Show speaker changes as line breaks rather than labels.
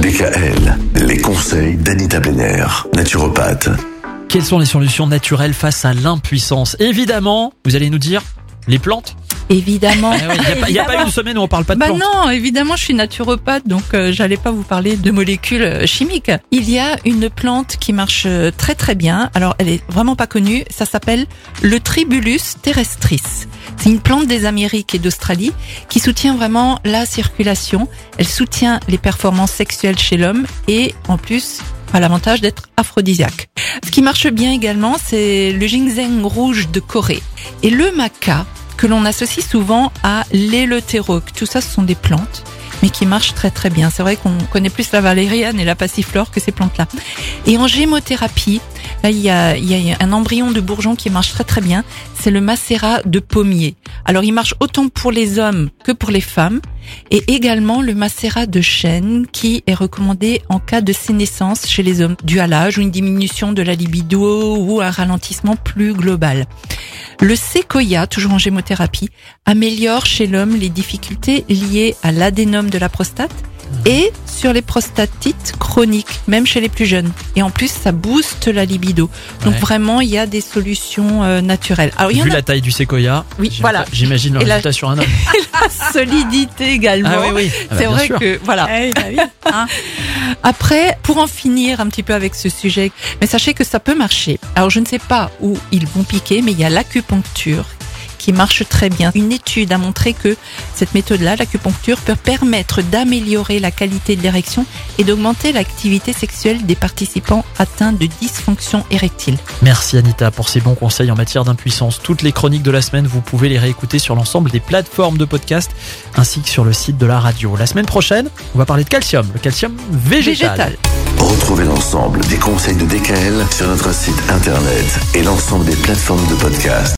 DKL, les conseils d'Anita Benner, naturopathe.
Quelles sont les solutions naturelles face à l'impuissance? Évidemment, vous allez nous dire les plantes.
Évidemment.
Il n'y a, pas- une semaine où on parle pas de
Bah
plantes.
non, évidemment, je suis naturopathe, donc euh, j'allais pas vous parler de molécules euh, chimiques. Il y a une plante qui marche euh, très très bien. Alors, elle est vraiment pas connue. Ça s'appelle le Tribulus terrestris. C'est une plante des Amériques et d'Australie qui soutient vraiment la circulation. Elle soutient les performances sexuelles chez l'homme et en plus a l'avantage d'être aphrodisiaque. Ce qui marche bien également, c'est le ginseng rouge de Corée et le maca que l'on associe souvent à l'éleutéroque. Tout ça, ce sont des plantes, mais qui marchent très très bien. C'est vrai qu'on connaît plus la valériane et la passiflore que ces plantes-là. Et en gémothérapie, là, il y a, un embryon de bourgeon qui marche très très bien. C'est le macérat de pommier. Alors, il marche autant pour les hommes que pour les femmes. Et également le macérat de chêne qui est recommandé en cas de sénescence chez les hommes, dû à l'âge ou une diminution de la libido ou un ralentissement plus global. Le séquoia, toujours en gémothérapie, améliore chez l'homme les difficultés liées à l'adénome de la prostate et sur les prostatites chroniques, même chez les plus jeunes. Et en plus, ça booste la libido. Donc
Ouais.
vraiment, il y a des solutions euh, naturelles. Alors, il y en
Vu
a
la taille du séquoia,
Oui, voilà.
j'imagine le
Et la-
résultat sur un homme.
la solidité également.
Ah oui, oui. Ah bah,
C'est vrai
sûr.
que voilà. Hein. Après, pour en finir un petit peu avec ce sujet, mais sachez que ça peut marcher. Alors je ne sais pas où ils vont piquer, mais il y a l'acupuncture qui marche très bien. Une étude a montré que cette méthode-là, l'acupuncture, peut permettre d'améliorer la qualité de l'érection et d'augmenter l'activité sexuelle des participants atteints de dysfonction érectile.
Merci Anita pour ces bons conseils en matière d'impuissance. Toutes les chroniques de la semaine, vous pouvez les réécouter sur l'ensemble des plateformes de podcast ainsi que sur le site de la radio. La semaine prochaine, on va parler de calcium, le calcium végétal.
Végétal.
Retrouvez l'ensemble des conseils de DKL sur notre site internet et l'ensemble des plateformes de podcast.